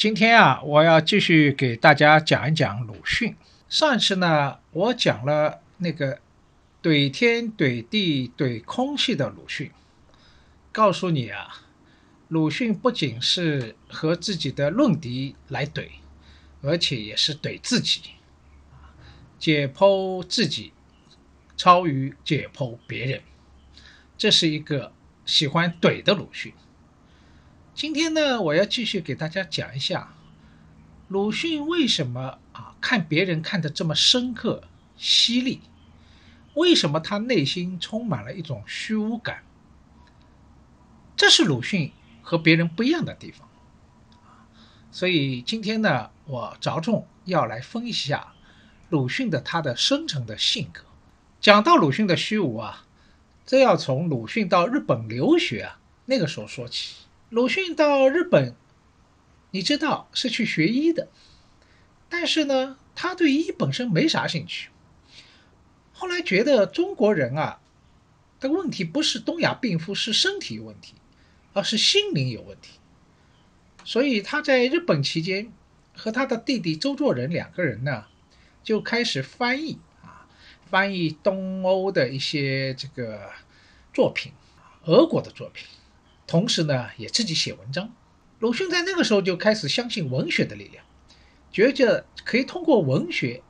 今天啊，我要继续给大家讲一讲鲁迅。上一次呢，我讲了那个怼天怼地怼空气的鲁迅，告诉你啊，鲁迅不仅是和自己的论敌来怼，而且也是怼自己，解剖自己超于解剖别人，这是一个喜欢怼的鲁迅。今天呢，我要继续给大家讲一下鲁迅为什么啊看别人看得这么深刻、犀利，为什么他内心充满了一种虚无感？这是鲁迅和别人不一样的地方。所以今天呢，我着重要来分析一下鲁迅的他的深层的性格。讲到鲁迅的虚无啊，这要从鲁迅到日本留学啊那个时候说起。鲁迅到日本，你知道是去学医的，但是呢，他对医本身没啥兴趣。后来觉得中国人啊的问题不是东亚病夫，是身体有问题，而是心灵有问题。所以他在日本期间，和他的弟弟周作人两个人呢，就开始翻译啊，翻译东欧的一些这个作品，俄国的作品。同时呢，也自己写文章。鲁迅在那个时候就开始相信文学的力量，觉着可以通过文学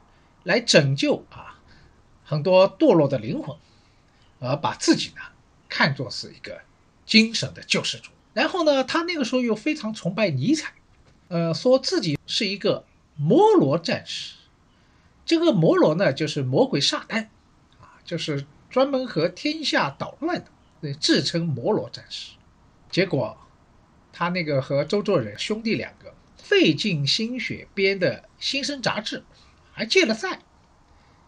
来拯救啊很多堕落的灵魂，而把自己呢看作是一个精神的救世主。然后呢，他那个时候又非常崇拜尼采，呃，说自己是一个摩罗战士。这个摩罗呢，就是魔鬼撒旦啊，就是专门和天下捣乱的，自称摩罗战士。结果，他那个和周作人兄弟两个费尽心血编的新生杂志，还借了债，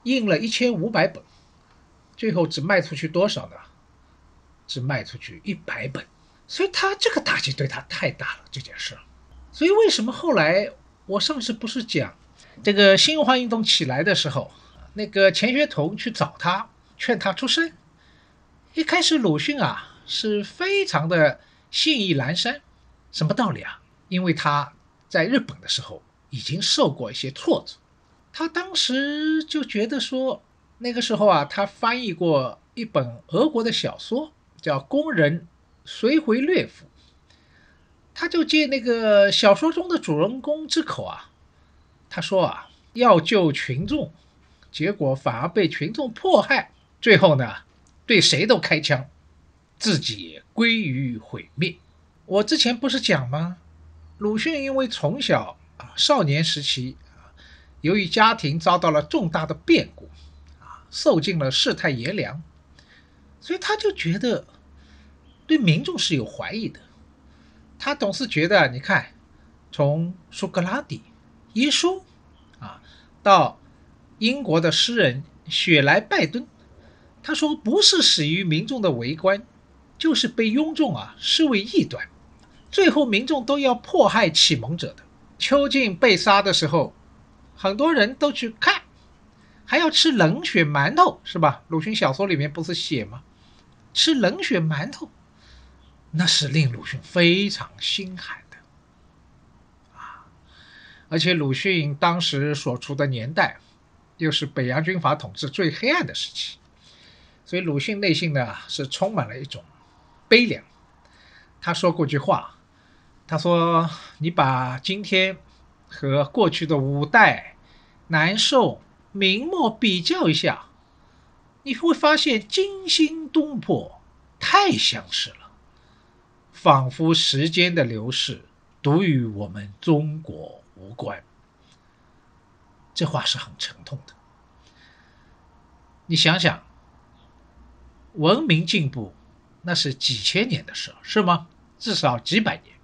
印了一千五百本，最后只卖出去多少呢？只卖出去一百本。所以他这个打击对他太大了，这件事。所以为什么后来我上次不是讲这个新文化运动起来的时候，那个钱学同去找他，劝他出声。一开始鲁迅啊是非常的。信意阑珊，什么道理啊？因为他在日本的时候已经受过一些挫折，他当时就觉得说，那个时候啊，他翻译过一本俄国的小说，叫《工人随回略府》，他就借那个小说中的主人公之口啊，他说啊，要救群众，结果反而被群众迫害，最后呢，对谁都开枪。自己归于毁灭。我之前不是讲吗？鲁迅因为从小啊少年时期啊，由于家庭遭到了重大的变故啊，受尽了世态炎凉，所以他就觉得对民众是有怀疑的。他总是觉得，你看，从苏格拉底、耶稣啊，到英国的诗人雪莱拜顿，他说不是死于民众的围观。就是被庸众啊视为异端，最后民众都要迫害启蒙者的。邱进被杀的时候，很多人都去看，还要吃冷血馒头，是吧？鲁迅小说里面不是写吗？吃冷血馒头，那是令鲁迅非常心寒的啊！而且鲁迅当时所处的年代，又是北洋军阀统治最黑暗的时期，所以鲁迅内心呢是充满了一种悲凉。他说过句话，他说：“你把今天和过去的五代、南宋、明末比较一下。”你会发现惊心动魄，太相似了，仿佛时间的流逝独与我们中国无关。这话是很沉痛的。你想想，文明进步那是几千年的事，是吗？至少几百年。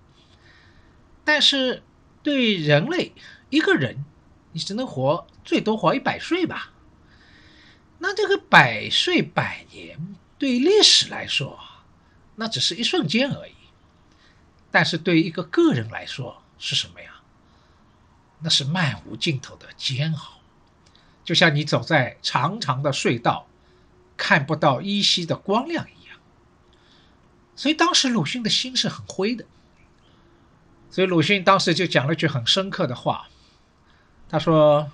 但是对人类一个人，你只能活最多活一百岁吧。那这个百岁百年对历史来说，那只是一瞬间而已。但是对一个个人来说是什么呀？那是漫无尽头的煎熬，就像你走在长长的隧道，看不到依稀的光亮一样。所以当时鲁迅的心是很灰的。所以鲁迅当时就讲了句很深刻的话，他说。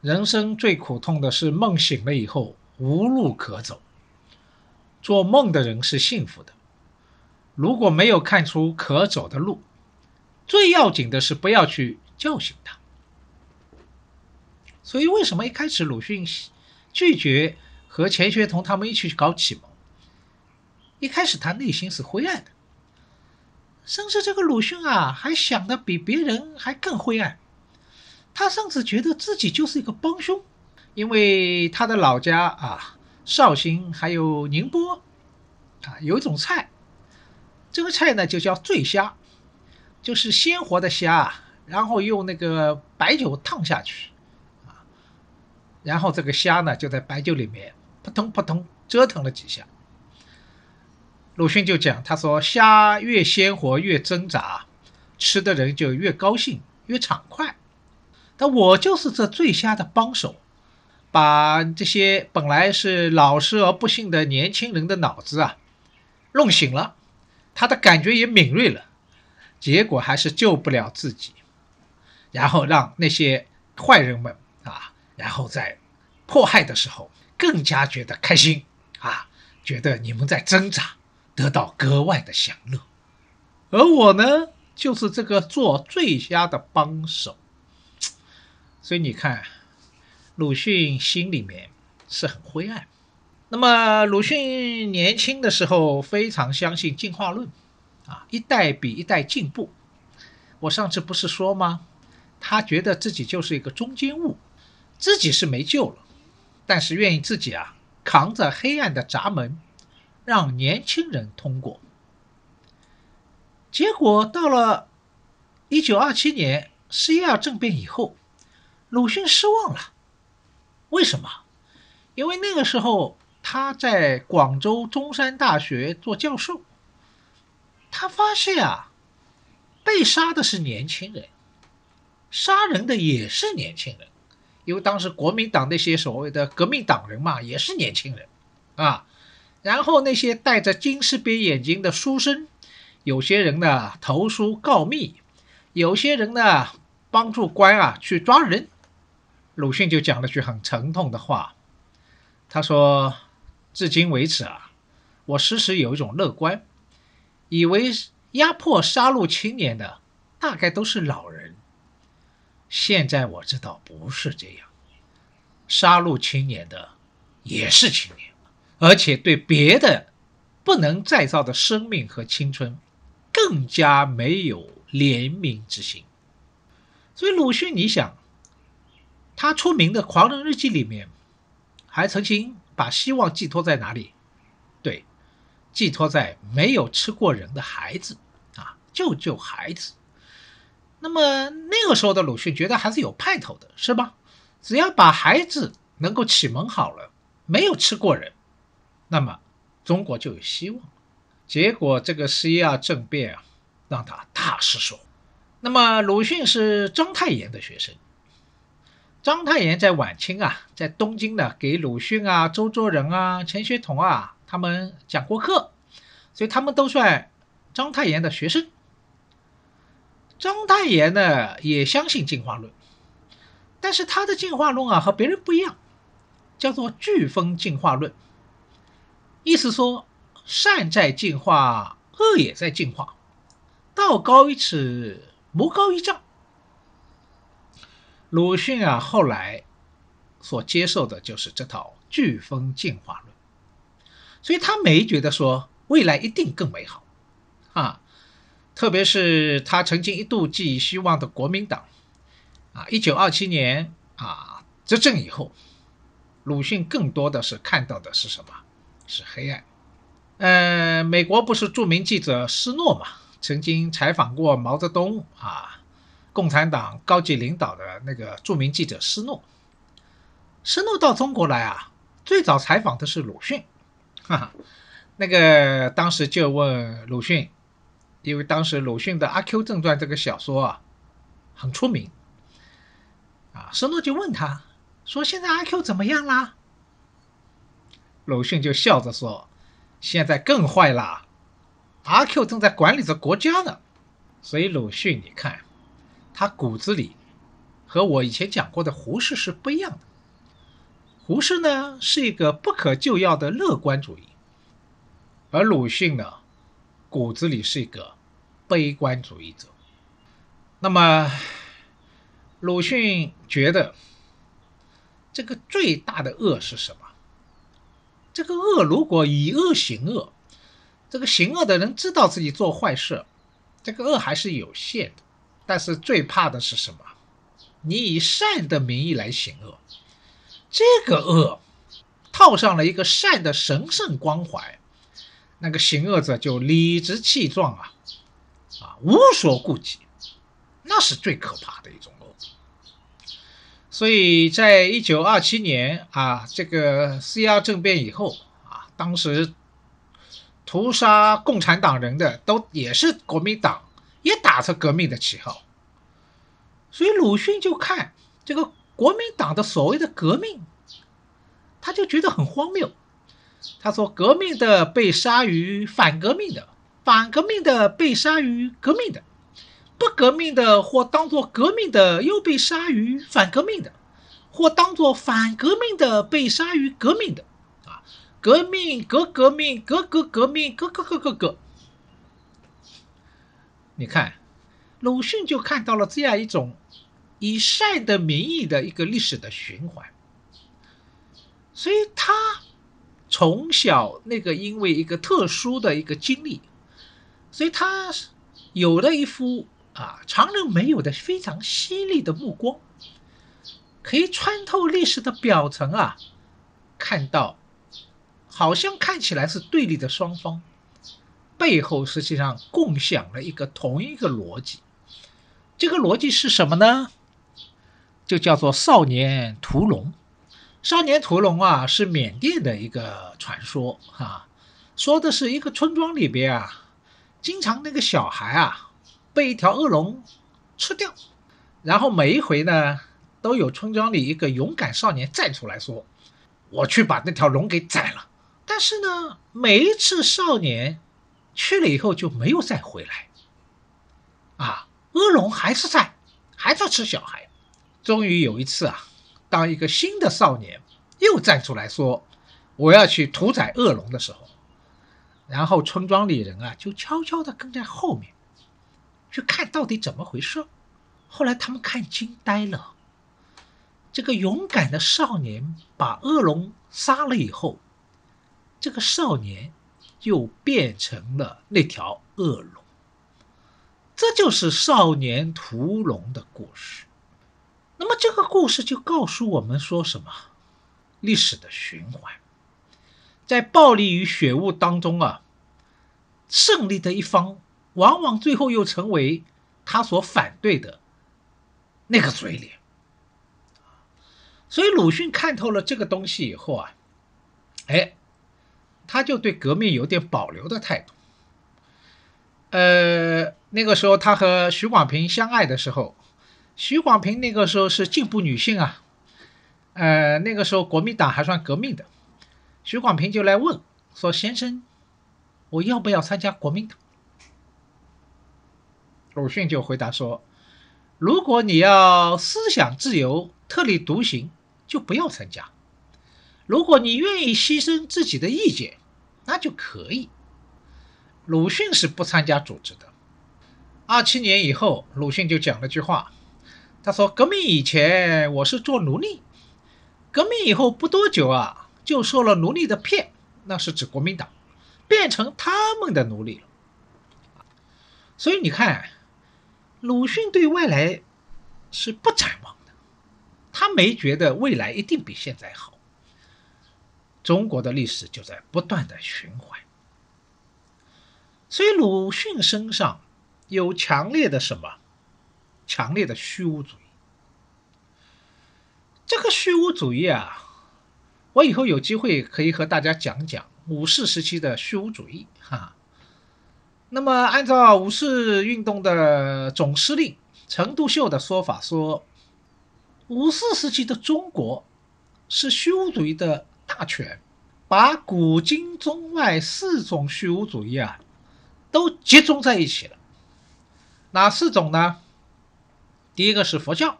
人生最苦痛的是梦醒了以后无路可走。做梦的人是幸福的，如果没有看出可走的路，最要紧的是不要去叫醒他。所以，为什么一开始鲁迅拒绝和钱学同他们一起去搞启蒙？一开始他内心是灰暗的，甚至这个鲁迅啊，还想的比别人还更灰暗。他甚至觉得自己就是一个帮凶，因为他的老家啊，绍兴还有宁波，啊，有一种菜，这个菜呢就叫醉虾，就是鲜活的虾，然后用那个白酒烫下去，啊，然后这个虾呢就在白酒里面扑通扑通折腾了几下。鲁迅就讲，他说虾越鲜活越挣扎，吃的人就越高兴越畅快。但我就是这醉虾的帮手，把这些本来是老实而不幸的年轻人的脑子啊弄醒了，他的感觉也敏锐了，结果还是救不了自己，然后让那些坏人们啊，然后在迫害的时候更加觉得开心啊，觉得你们在挣扎，得到格外的享乐，而我呢，就是这个做最佳的帮手。所以你看，鲁迅心里面是很灰暗。那么鲁迅年轻的时候非常相信进化论，啊，一代比一代进步。我上次不是说吗？他觉得自己就是一个中间物，自己是没救了，但是愿意自己啊扛着黑暗的闸门，让年轻人通过。结果到了一九二七年十一二政变以后。鲁迅失望了，为什么？因为那个时候他在广州中山大学做教授，他发现啊，被杀的是年轻人，杀人的也是年轻人，因为当时国民党那些所谓的革命党人嘛，也是年轻人啊。然后那些戴着金丝边眼镜的书生，有些人呢投书告密，有些人呢帮助官啊去抓人。鲁迅就讲了句很沉痛的话，他说：“至今为止啊，我时时有一种乐观，以为压迫杀戮青年的大概都是老人。现在我知道不是这样，杀戮青年的也是青年，而且对别的不能再造的生命和青春，更加没有怜悯之心。所以鲁迅，你想。”他出名的《狂人日记》里面，还曾经把希望寄托在哪里？对，寄托在没有吃过人的孩子啊，救救孩子。那么那个时候的鲁迅觉得还是有派头的，是吧？只要把孩子能够启蒙好了，没有吃过人，那么中国就有希望。结果这个十一二政变啊，让他大失所望。那么鲁迅是章太炎的学生。章太炎在晚清啊，在东京呢，给鲁迅啊、周作人啊、钱学同啊他们讲过课，所以他们都算章太炎的学生。章太炎呢也相信进化论，但是他的进化论啊和别人不一样，叫做飓风进化论，意思说善在进化，恶也在进化，道高一尺，魔高一丈。鲁迅啊，后来所接受的就是这套飓风进化论，所以他没觉得说未来一定更美好啊。特别是他曾经一度寄予希望的国民党啊，一九二七年啊执政以后，鲁迅更多的是看到的是什么？是黑暗。呃，美国不是著名记者施诺嘛，曾经采访过毛泽东啊。共产党高级领导的那个著名记者施诺，施诺到中国来啊，最早采访的是鲁迅，哈哈，那个当时就问鲁迅，因为当时鲁迅的《阿 Q 正传》这个小说啊很出名，啊，施诺就问他说：“现在阿 Q 怎么样啦？”鲁迅就笑着说：“现在更坏啦，阿 Q 正在管理着国家呢。”所以鲁迅，你看。他骨子里和我以前讲过的胡适是不一样的。胡适呢是一个不可救药的乐观主义，而鲁迅呢骨子里是一个悲观主义者。那么，鲁迅觉得这个最大的恶是什么？这个恶如果以恶行恶，这个行恶的人知道自己做坏事，这个恶还是有限的。但是最怕的是什么？你以善的名义来行恶，这个恶套上了一个善的神圣光环，那个行恶者就理直气壮啊，啊，无所顾忌，那是最可怕的一种。所以在一九二七年啊，这个四幺政变以后啊，当时屠杀共产党人的都也是国民党。也打着革命的旗号，所以鲁迅就看这个国民党的所谓的革命，他就觉得很荒谬。他说：“革命的被杀于反革命的，反革命的被杀于革命的，不革命的或当做革命的又被杀于反革命的，或当做反革命的被杀于革命的。啊，革命革革命革革革命革革革革革。”你看，鲁迅就看到了这样一种以善的名义的一个历史的循环，所以他从小那个因为一个特殊的一个经历，所以他有了一副啊常人没有的非常犀利的目光，可以穿透历史的表层啊，看到好像看起来是对立的双方。背后实际上共享了一个同一个逻辑，这个逻辑是什么呢？就叫做少年屠龙。少年屠龙啊，是缅甸的一个传说哈，说的是一个村庄里边啊，经常那个小孩啊被一条恶龙吃掉，然后每一回呢，都有村庄里一个勇敢少年站出来说：“我去把那条龙给宰了。”但是呢，每一次少年。去了以后就没有再回来，啊，恶龙还是在，还在吃小孩。终于有一次啊，当一个新的少年又站出来说：“我要去屠宰恶龙”的时候，然后村庄里人啊就悄悄地跟在后面，去看到底怎么回事。后来他们看惊呆了，这个勇敢的少年把恶龙杀了以后，这个少年。就变成了那条恶龙，这就是少年屠龙的故事。那么这个故事就告诉我们说什么？历史的循环，在暴力与血雾当中啊，胜利的一方往往最后又成为他所反对的那个嘴脸。所以鲁迅看透了这个东西以后啊，哎。他就对革命有点保留的态度。呃，那个时候他和许广平相爱的时候，许广平那个时候是进步女性啊，呃，那个时候国民党还算革命的，徐广平就来问说：“先生，我要不要参加国民党？”鲁迅就回答说：“如果你要思想自由、特立独行，就不要参加；如果你愿意牺牲自己的意见，那就可以。”鲁迅是不参加组织的。二七年以后，鲁迅就讲了句话，他说：“革命以前我是做奴隶，革命以后不多久啊，就受了奴隶的骗，那是指国民党，变成他们的奴隶了。”所以你看。鲁迅对未来是不展望的，他没觉得未来一定比现在好。中国的历史就在不断的循环，所以鲁迅身上有强烈的什么？强烈的虚无主义。这个虚无主义啊，我以后有机会可以和大家讲讲五四时期的虚无主义，哈。那么，按照五四运动的总司令陈独秀的说法，说五四时期的中国是虚无主义的大全，把古今中外四种虚无主义啊都集中在一起了。哪四种呢？第一个是佛教，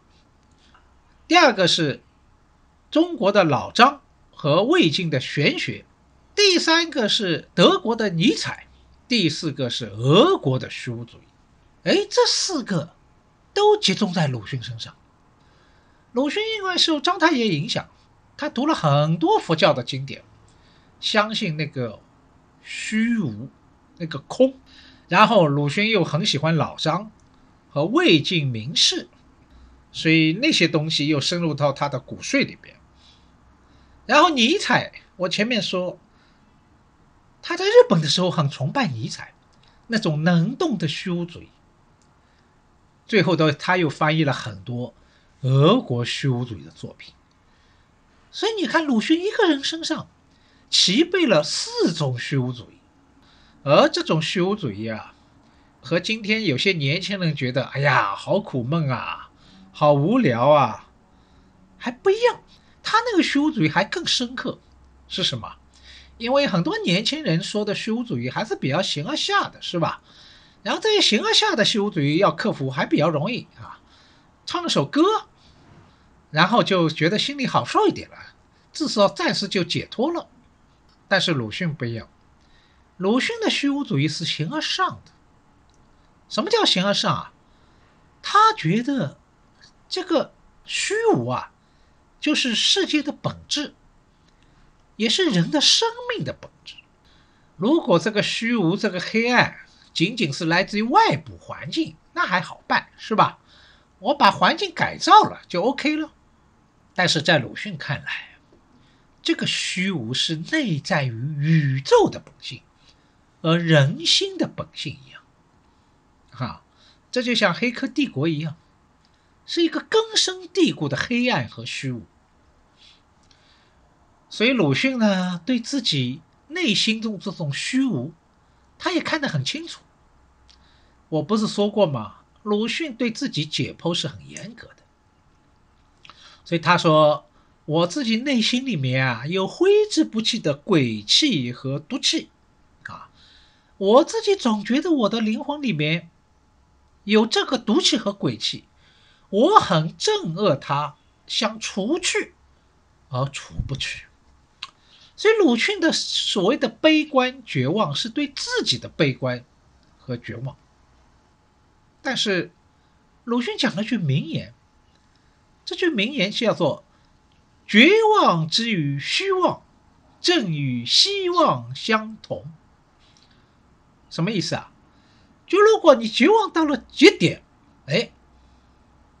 第二个是中国的老张和魏晋的玄学，第三个是德国的尼采。第四个是俄国的虚无主义，哎，这四个都集中在鲁迅身上。鲁迅因为受章太炎影响，他读了很多佛教的经典，相信那个虚无，那个空。然后鲁迅又很喜欢老张和魏晋名士，所以那些东西又深入到他的骨髓里边。然后尼采，我前面说。他在日本的时候很崇拜尼采，那种能动的虚无主义。最后的他又翻译了很多俄国虚无主义的作品。所以你看，鲁迅一个人身上齐备了四种虚无主义，而这种虚无主义啊，和今天有些年轻人觉得“哎呀，好苦闷啊，好无聊啊”，还不一样。他那个虚无主义还更深刻，是什么？因为很多年轻人说的虚无主义还是比较形而下的，是吧？然后这些形而下的虚无主义要克服还比较容易啊，唱首歌，然后就觉得心里好受一点了，至少暂时就解脱了。但是鲁迅不一样，鲁迅的虚无主义是形而上的。什么叫形而上啊？他觉得这个虚无啊，就是世界的本质。也是人的生命的本质。如果这个虚无、这个黑暗仅仅是来自于外部环境，那还好办，是吧？我把环境改造了就 OK 了。但是在鲁迅看来，这个虚无是内在于宇宙的本性，而人心的本性一样。哈，这就像《黑客帝国》一样，是一个根深蒂固的黑暗和虚无。所以鲁迅呢，对自己内心中这种虚无，他也看得很清楚。我不是说过吗？鲁迅对自己解剖是很严格的。所以他说：“我自己内心里面啊，有挥之不去的鬼气和毒气，啊，我自己总觉得我的灵魂里面有这个毒气和鬼气，我很憎恶它，想除去，而除不去。”所以鲁迅的所谓的悲观绝望，是对自己的悲观和绝望。但是鲁迅讲了句名言，这句名言叫做“绝望之于虚妄，正与希望相同”。什么意思啊？就如果你绝望到了极点，哎，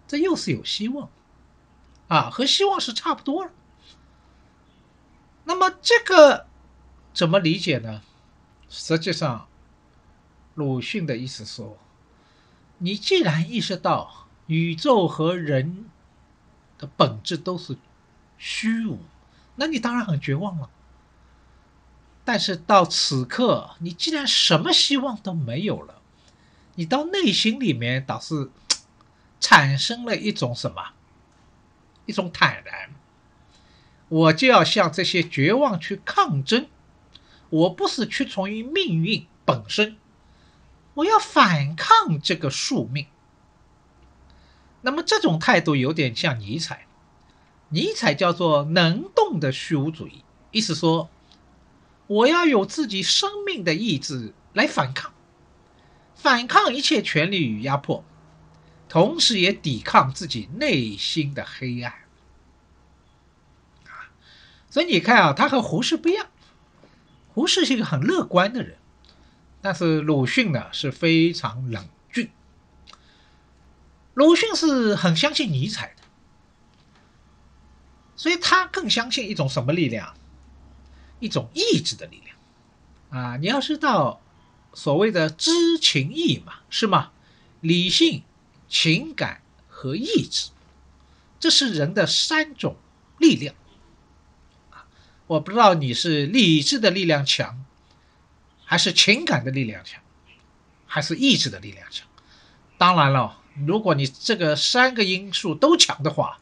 这又是有希望啊，和希望是差不多了。那么这个怎么理解呢？实际上，鲁迅的意思说，你既然意识到宇宙和人的本质都是虚无，那你当然很绝望了。但是到此刻，你既然什么希望都没有了，你到内心里面倒是产生了一种什么？一种坦然。我就要向这些绝望去抗争。我不是屈从于命运本身，我要反抗这个宿命。那么这种态度有点像尼采，尼采叫做能动的虚无主义，意思说我要有自己生命的意志来反抗，反抗一切权力与压迫，同时也抵抗自己内心的黑暗。所以你看啊，他和胡适不一样，胡适是一个很乐观的人，但是鲁迅呢是非常冷峻。鲁迅是很相信尼采的，所以他更相信一种什么力量？一种意志的力量啊！你要知道，所谓的知情意嘛，是吗？理性、情感和意志，这是人的三种力量！我不知道你是理智的力量强，还是情感的力量强，还是意志的力量强？当然了。如果你这个三个因素都强的话，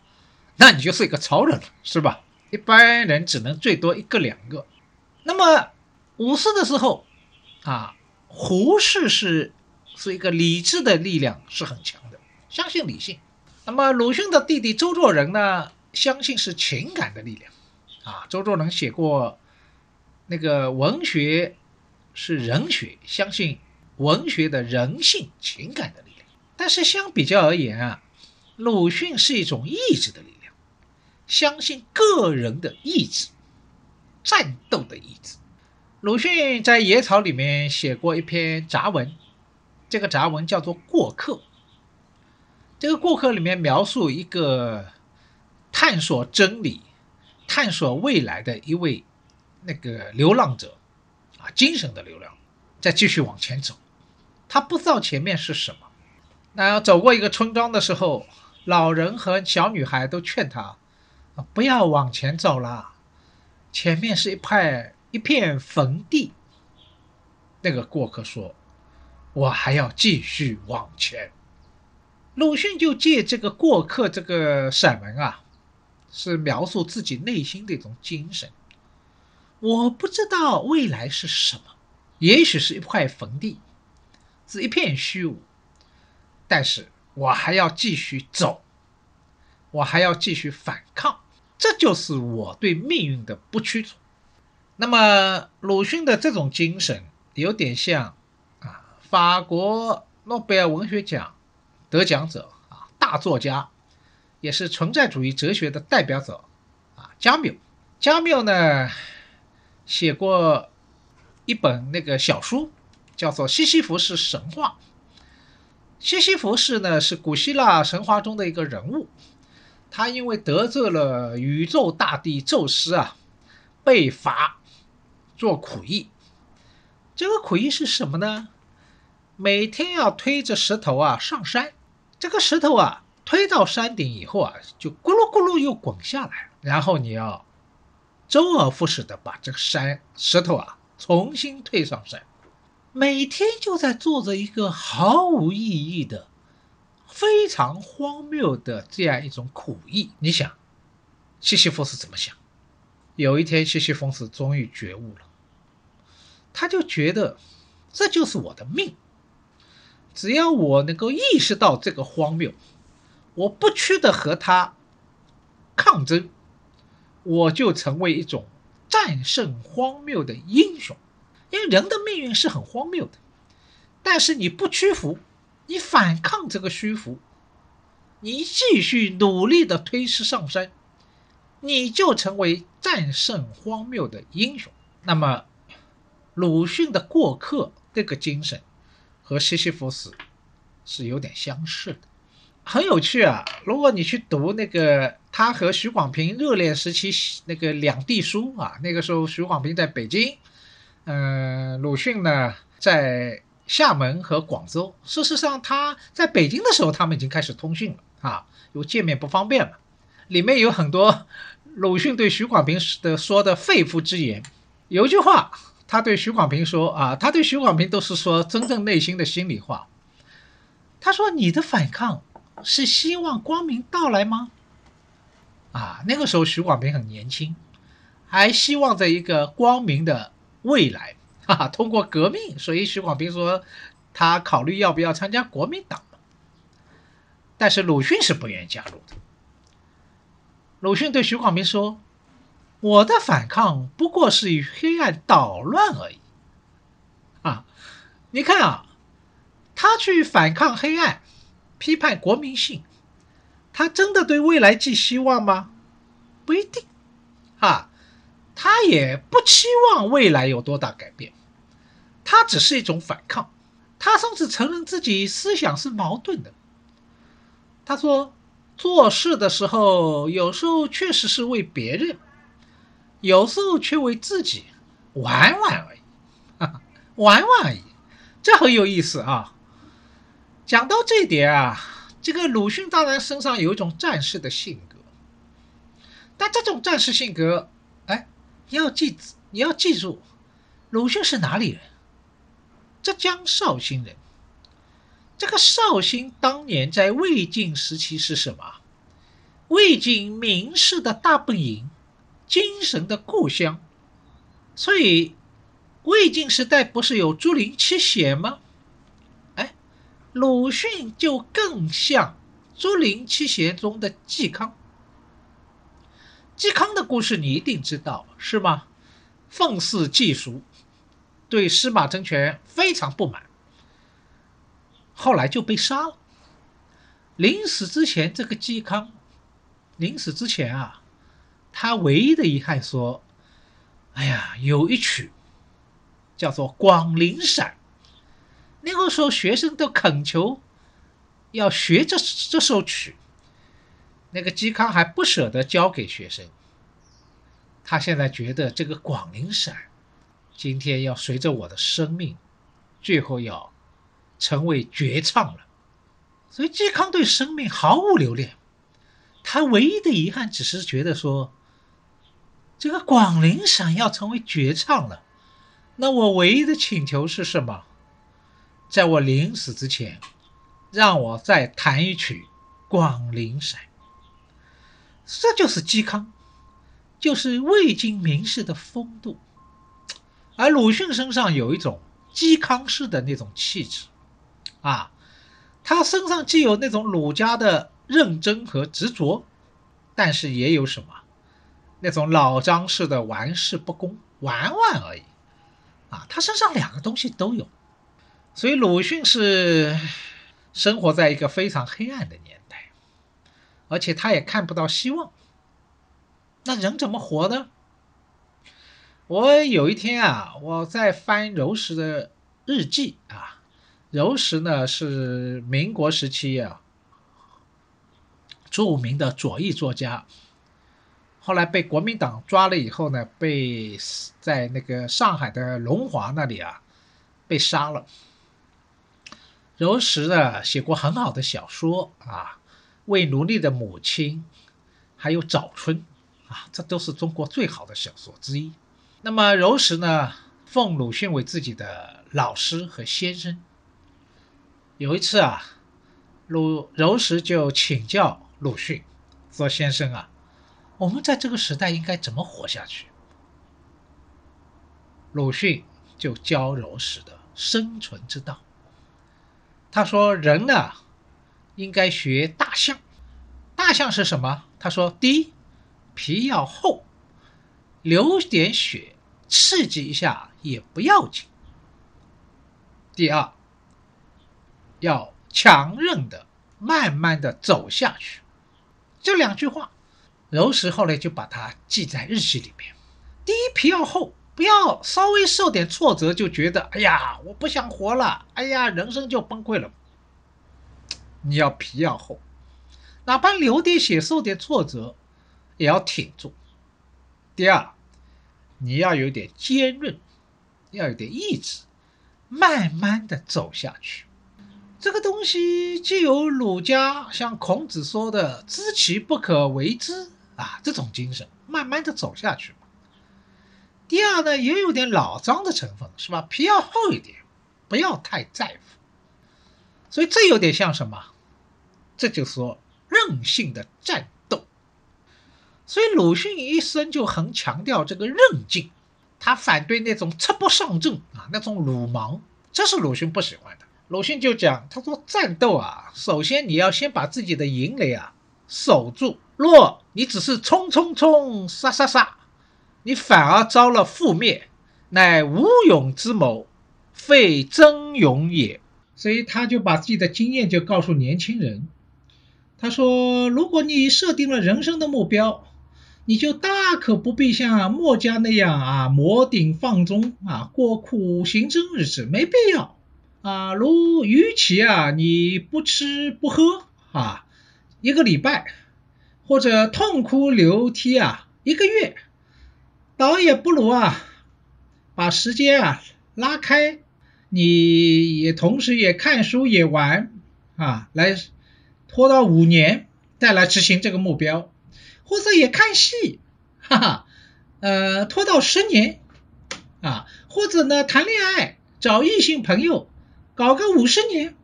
那你就是一个超人了，是吧？一般人只能最多一个两个。那么五四的时候，啊，胡适是是一个理智的力量是很强的，相信理性。那么鲁迅的弟弟周作人呢，相信是情感的力量。啊，周作人写过那个文学是人学，相信文学的人性情感的力量。但是相比较而言啊，鲁迅是一种意志的力量，相信个人的意志，战斗的意志。鲁迅在《野草》里面写过一篇杂文，这个杂文叫做《过客》。这个《过客》里面描述一个探索真理、探索未来的一位那个流浪者，啊，精神的流浪，在继续往前走，他不知道前面是什么。那走过一个村庄的时候，老人和小女孩都劝他，不要往前走了，前面是一派一片坟地。那个过客说：“我还要继续往前。”鲁迅就借这个过客这个散文啊，是描述自己内心的一种精神。我不知道未来是什么，也许是一块坟地，是一片虚无。但是我还要继续走，我还要继续反抗，这就是我对命运的不屈从。那么鲁迅的这种精神有点像啊，法国诺贝尔文学奖得奖者啊，大作家，也是存在主义哲学的代表者啊，加缪。加缪呢写过一本那个小书，叫做《西西弗斯神话》。西西弗斯呢是古希腊神话中的一个人物，他因为得罪了宇宙大帝宙斯啊，被罚做苦役。这个苦役是什么呢？每天要推着石头啊上山，这个石头啊推到山顶以后啊，就咕噜咕噜又滚下来，然后你要周而复始的把这个山石头啊重新推上山。每天就在做着一个毫无意义的、非常荒谬的这样一种苦役。你想，西西弗斯怎么想？有一天，西西弗斯终于觉悟了，他就觉得这就是我的命。只要我能够意识到这个荒谬，我不屈的和他抗争，我就成为一种战胜荒谬的英雄。因为人的命运是很荒谬的，但是你不屈服，你反抗这个虚浮，你继续努力的推石上山，你就成为战胜荒谬的英雄。那么，鲁迅的过客这个精神和西西弗斯是有点相似的，很有趣啊。如果你去读那个他和许广平热恋时期那个两地书啊，那个时候许广平在北京。嗯，鲁迅呢，在厦门和广州。事实上，他在北京的时候，他们已经开始通讯了啊，因为见面不方便了。里面有很多鲁迅对许广平的说的肺腑之言。有一句话，他对许广平说啊，他对许广平都是说真正内心的心里话。他说：“你的反抗是希望光明到来吗？”啊，那个时候徐广平很年轻，还希望着一个光明的未来，哈 哈，通过革命，所以徐广平说他考虑要不要参加国民党但是鲁迅是不愿意加入的。鲁迅对徐广平说：“我的反抗不过是与黑暗捣乱而已。”啊，你看啊，他去反抗黑暗，批判国民性。他真的对未来寄希望吗？不一定，啊，他也不期望未来有多大改变，他只是一种反抗。他甚至承认自己思想是矛盾的。他说，做事的时候有时候确实是为别人，有时候却为自己，玩玩而已，哈 哈玩玩而已，这很有意思啊。讲到这一点啊。这个鲁迅当然身上有一种战士的性格，但这种战士性格，哎，你要记，你要记住，鲁迅是哪里人？浙江绍兴人。这个绍兴当年在魏晋时期是什么？魏晋名士的大本营，精神的故乡。所以，魏晋时代不是有竹林七贤吗？鲁迅就更像竹林七贤中的嵇康。嵇康的故事你一定知道，是吗？奉祀祭俗，对司马政权非常不满，后来就被杀了。临死之前，这个嵇康临死之前啊，他唯一的遗憾说：“哎呀，有一曲叫做《广陵散》。”那个时候，学生都恳求要学这这首曲，那个嵇康还不舍得教给学生。他现在觉得这个《广陵散》今天要随着我的生命，最后要成为绝唱了。所以嵇康对生命毫无留恋，他唯一的遗憾只是觉得说，这个《广陵散》要成为绝唱了，那我唯一的请求是什么？在我临死之前，让我再弹一曲《广陵散》。这就是嵇康，就是魏晋名士的风度。而鲁迅身上有一种嵇康式的那种气质，啊，他身上既有那种儒家的认真和执着，但是也有什么那种老张式的玩世不恭、玩玩而已。啊，他身上两个东西都有。所以鲁迅是生活在一个非常黑暗的年代，而且他也看不到希望。那人怎么活呢？我有一天啊，我在翻柔石的日记啊，柔石呢是民国时期啊著名的左翼作家，后来被国民党抓了以后呢，被在那个上海的龙华那里啊被杀了。柔石呢写过很好的小说啊，《为奴隶的母亲》，还有《早春》，啊，这都是中国最好的小说之一。那么柔石呢，奉鲁迅为自己的老师和先生。有一次啊，鲁柔石就请教鲁迅说：“先生啊，我们在这个时代应该怎么活下去？”鲁迅就教柔石的生存之道。他说：“人呢，应该学大象。大象是什么？他说：第一，皮要厚，流点血，刺激一下也不要紧。第二，要强韧的，慢慢的走下去。这两句话，柔石后来就把它记在日记里面。第一，皮要厚。”不要稍微受点挫折就觉得，哎呀，我不想活了，哎呀，人生就崩溃了。你要皮要厚，哪怕流点血、受点挫折，也要挺住。第二，你要有点坚韧，要有点意志，慢慢的走下去。这个东西既有儒家像孔子说的“知其不可为之”啊这种精神，慢慢的走下去。第二呢，也有点老张的成分，是吧？皮要厚一点，不要太在乎。所以这有点像什么？这就说任性的战斗。所以鲁迅一生就很强调这个韧劲，他反对那种赤膊上阵啊，那种鲁莽，这是鲁迅不喜欢的。鲁迅就讲，他说战斗啊，首先你要先把自己的营垒啊守住，若你只是冲冲冲，杀杀杀，你反而遭了覆灭，乃无勇之谋，非真勇也。所以他就把自己的经验就告诉年轻人，他说，如果你设定了人生的目标。你就大可不必像墨家那样啊，磨顶放踵啊，过苦行僧日子，没必要啊。如与其啊，你不吃不喝啊，一个礼拜，或者痛哭流涕啊，一个月，倒也不如啊，把时间啊拉开，你也同时也看书也玩啊，来拖到五年再来执行这个目标。或者也看戏，哈哈，呃，拖到十年啊，或者呢谈恋爱，找异性朋友，搞个五十年，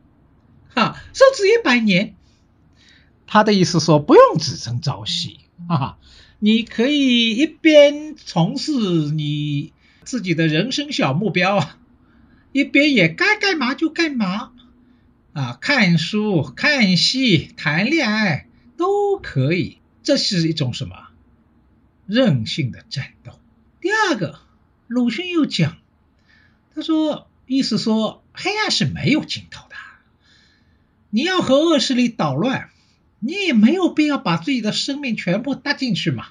哈，甚至一百年。他的意思说，不用只争朝夕，哈哈，你可以一边从事你自己的人生小目标啊，一边也该干嘛就干嘛啊，看书、看戏、谈恋爱都可以。这是一种什么任性的战斗？第二个，鲁迅又讲，他说，意思说，黑暗是没有尽头的。你要和恶势力捣乱，你也没有必要把自己的生命全部搭进去嘛。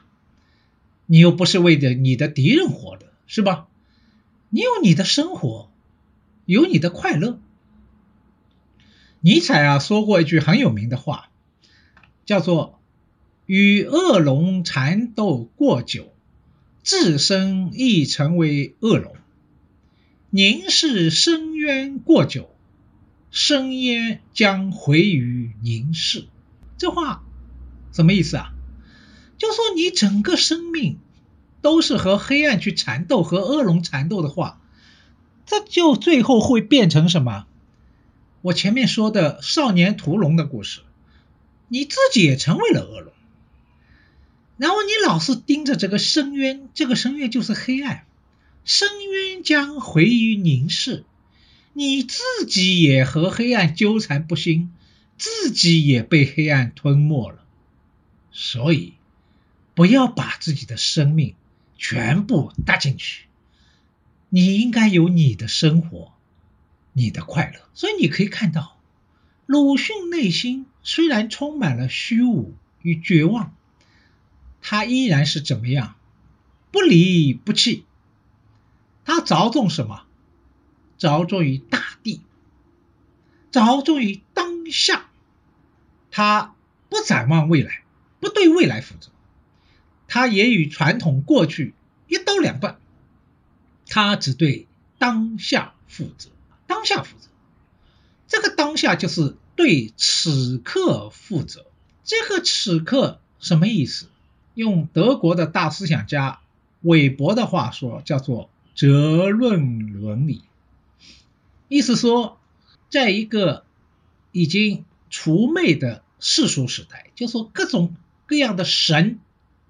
你又不是为着你的敌人活的，是吧？你有你的生活，有你的快乐。尼采啊说过一句很有名的话，叫做。与恶龙缠斗过久，自身亦成为恶龙；凝视深渊过久，深渊将回于凝视。这话什么意思啊？就说你整个生命都是和黑暗去缠斗，和恶龙缠斗的话，这就最后会变成什么？我前面说的少年屠龙的故事，你自己也成为了恶龙。然后你老是盯着这个深渊，这个深渊就是黑暗，深渊将回于凝视，你自己也和黑暗纠缠不清，自己也被黑暗吞没了。所以，不要把自己的生命全部搭进去，你应该有你的生活，你的快乐。所以你可以看到，鲁迅内心虽然充满了虚无与绝望。他依然是怎么样？不离不弃。他着重什么？着重于大地，着重于当下。他不展望未来，不对未来负责。他也与传统过去一刀两断。他只对当下负责，当下负责。这个当下就是对此刻负责。这个此刻什么意思？用德国的大思想家韦伯的话说，叫做“哲论伦理”，意思说，在一个已经除魅的世俗时代，就说各种各样的神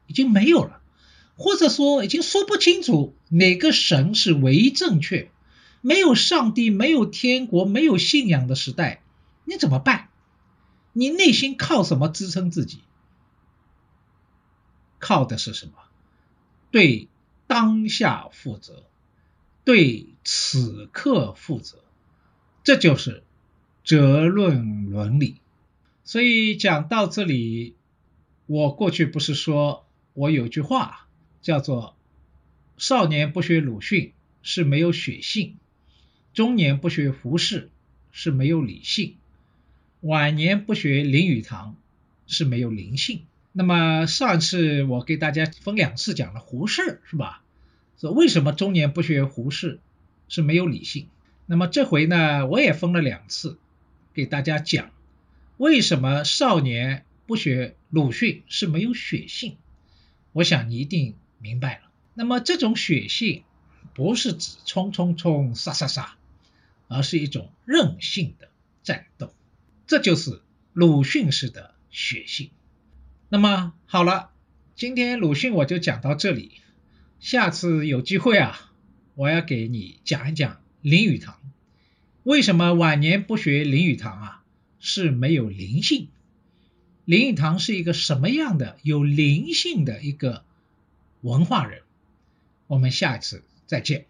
已经没有了，或者说已经说不清楚哪个神是唯一正确，没有上帝，没有天国，没有信仰的时代，你怎么办？你内心靠什么支撑自己？靠的是什么？对当下负责，对此刻负责，这就是责论伦理。所以讲到这里，我过去不是说我有句话叫做“少年不学鲁迅是没有血性，中年不学胡适是没有理性，晚年不学林语堂是没有灵性”。那么上次我给大家分两次讲了胡适，是吧？说为什么中年不学胡适是没有理性？那么这回呢，我也分了两次给大家讲为什么少年不学鲁迅是没有血性。我想你一定明白了。那么这种血性不是指冲冲冲、杀杀杀，而是一种任性的战斗，这就是鲁迅式的血性。那么好了，今天鲁迅我就讲到这里，下次有机会啊，我要给你讲一讲林语堂。为什么晚年不学林语堂啊？是没有灵性。林语堂是一个什么样的有灵性的一个文化人我们下一次再见。